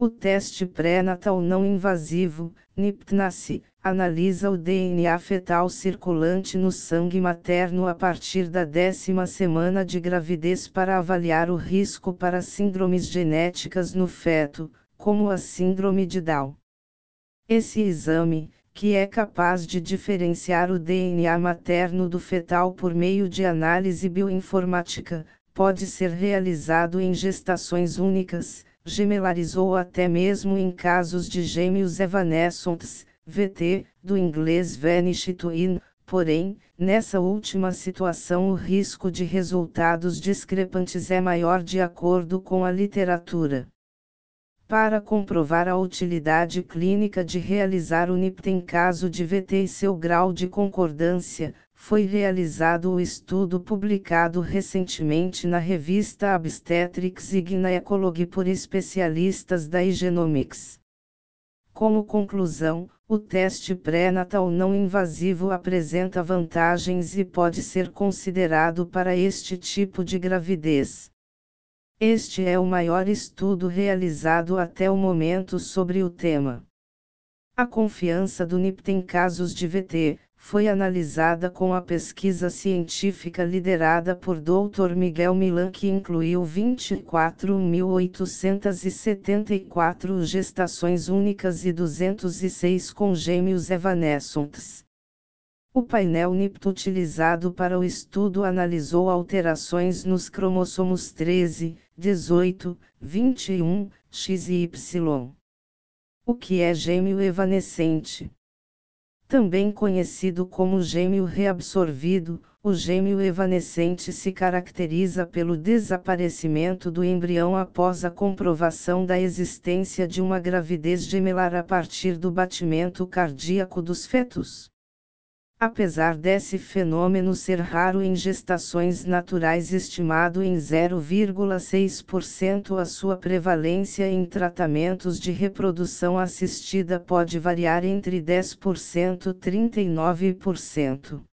O teste pré-natal não invasivo, NIPT-NASI, analisa o DNA fetal circulante no sangue materno a partir da décima semana de gravidez para avaliar o risco para síndromes genéticas no feto, como a síndrome de Down. Esse exame, que é capaz de diferenciar o DNA materno do fetal por meio de análise bioinformática, pode ser realizado em gestações únicas gemelares ou até mesmo em casos de gêmeos evanescentes, VT, do inglês vanish twin, porém, nessa última situação o risco de resultados discrepantes é maior de acordo com a literatura. Para comprovar a utilidade clínica de realizar o NIPT em caso de VT e seu grau de concordância, foi realizado o estudo publicado recentemente na revista Obstetrics e Gynecology por especialistas da Igenomics. Como conclusão, o teste pré-natal não invasivo apresenta vantagens e pode ser considerado para este tipo de gravidez. Este é o maior estudo realizado até o momento sobre o tema. A confiança do NIPT em casos de VT, foi analisada com a pesquisa científica liderada por Dr. Miguel Milan que incluiu 24.874 gestações únicas e 206 congêmeos evanescentes. O painel NIPT utilizado para o estudo analisou alterações nos cromossomos 13, 18, 21, X e Y. O que é gêmeo evanescente? Também conhecido como gêmeo reabsorvido, o gêmeo evanescente se caracteriza pelo desaparecimento do embrião após a comprovação da existência de uma gravidez gemelar a partir do batimento cardíaco dos fetos. Apesar desse fenômeno ser raro em gestações naturais estimado em 0,6%, a sua prevalência em tratamentos de reprodução assistida pode variar entre 10% e 39%.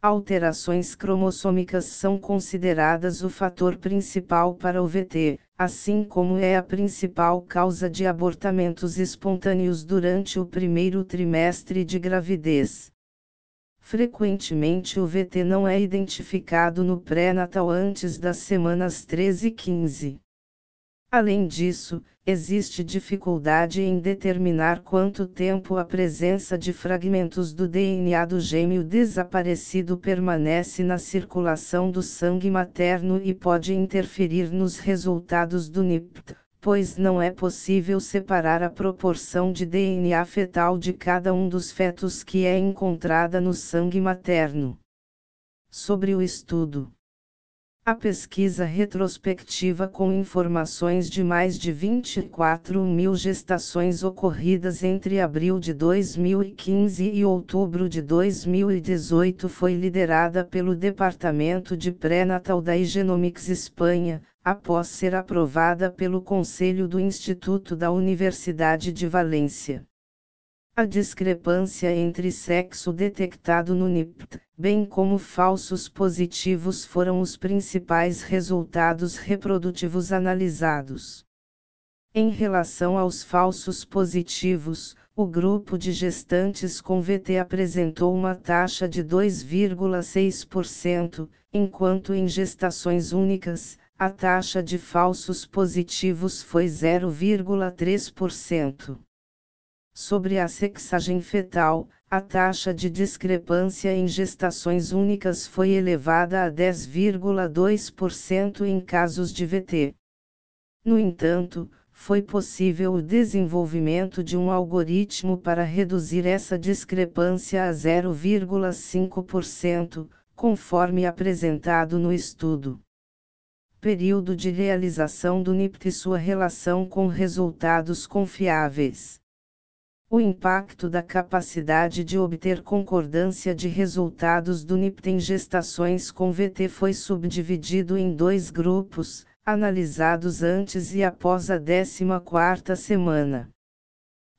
Alterações cromossômicas são consideradas o fator principal para o VT, assim como é a principal causa de abortamentos espontâneos durante o primeiro trimestre de gravidez. Frequentemente o VT não é identificado no pré-natal antes das semanas 13 e 15. Além disso, existe dificuldade em determinar quanto tempo a presença de fragmentos do DNA do gêmeo desaparecido permanece na circulação do sangue materno e pode interferir nos resultados do NIPT, pois não é possível separar a proporção de DNA fetal de cada um dos fetos que é encontrada no sangue materno. Sobre o estudo. A pesquisa retrospectiva com informações de mais de 24 mil gestações ocorridas entre abril de 2015 e outubro de 2018 foi liderada pelo Departamento de Pré-Natal da Igenomics Espanha, após ser aprovada pelo Conselho do Instituto da Universidade de Valência. A discrepância entre sexo detectado no NIPT, bem como falsos positivos foram os principais resultados reprodutivos analisados. Em relação aos falsos positivos, o grupo de gestantes com VT apresentou uma taxa de 2,6%, enquanto em gestações únicas, a taxa de falsos positivos foi 0,3%. Sobre a sexagem fetal, a taxa de discrepância em gestações únicas foi elevada a 10,2% em casos de VT. No entanto, foi possível o desenvolvimento de um algoritmo para reduzir essa discrepância a 0,5%, conforme apresentado no estudo período de realização do NIPT e sua relação com resultados confiáveis. O impacto da capacidade de obter concordância de resultados do NIPT em gestações com VT foi subdividido em dois grupos, analisados antes e após a 14ª semana.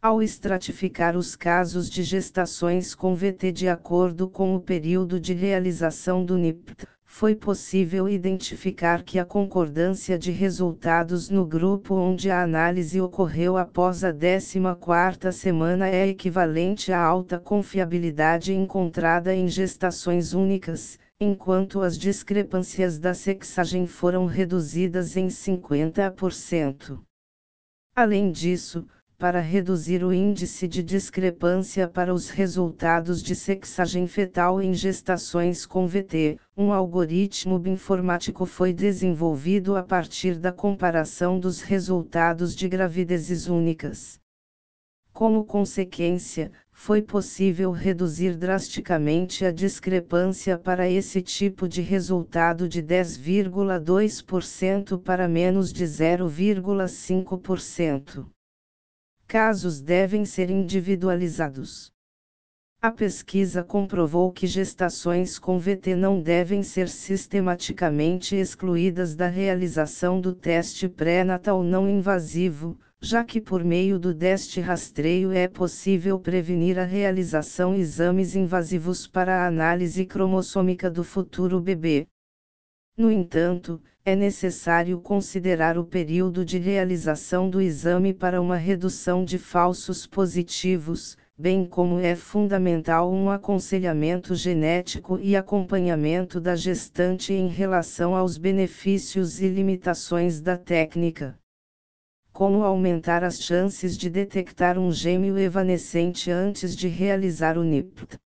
Ao estratificar os casos de gestações com VT de acordo com o período de realização do NIPT, foi possível identificar que a concordância de resultados no grupo onde a análise ocorreu após a 14ª semana é equivalente à alta confiabilidade encontrada em gestações únicas, enquanto as discrepâncias da sexagem foram reduzidas em 50%. Além disso, para reduzir o índice de discrepância para os resultados de sexagem fetal em gestações com VT, um algoritmo bioinformático foi desenvolvido a partir da comparação dos resultados de gravidezes únicas. Como consequência, foi possível reduzir drasticamente a discrepância para esse tipo de resultado de 10,2% para menos de 0,5% casos devem ser individualizados. A pesquisa comprovou que gestações com VT não devem ser sistematicamente excluídas da realização do teste pré-natal não invasivo, já que por meio do teste rastreio é possível prevenir a realização exames invasivos para a análise cromossômica do futuro bebê. No entanto, é necessário considerar o período de realização do exame para uma redução de falsos positivos, bem como é fundamental um aconselhamento genético e acompanhamento da gestante em relação aos benefícios e limitações da técnica. Como aumentar as chances de detectar um gêmeo evanescente antes de realizar o NIPT?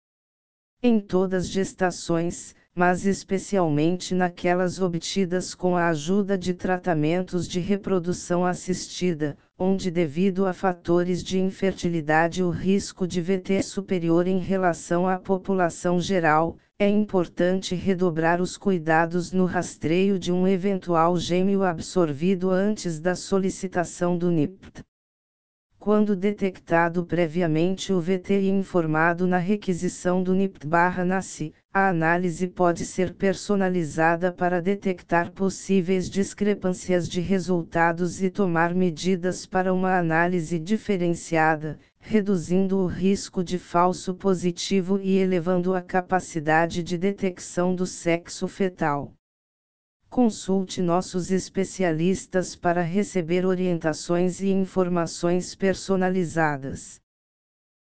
Em todas as gestações, mas especialmente naquelas obtidas com a ajuda de tratamentos de reprodução assistida, onde devido a fatores de infertilidade o risco de VT é superior em relação à população geral, é importante redobrar os cuidados no rastreio de um eventual gêmeo absorvido antes da solicitação do NIPT. Quando detectado previamente o VT e informado na requisição do NIPT/NACI, a análise pode ser personalizada para detectar possíveis discrepâncias de resultados e tomar medidas para uma análise diferenciada, reduzindo o risco de falso positivo e elevando a capacidade de detecção do sexo fetal. Consulte nossos especialistas para receber orientações e informações personalizadas.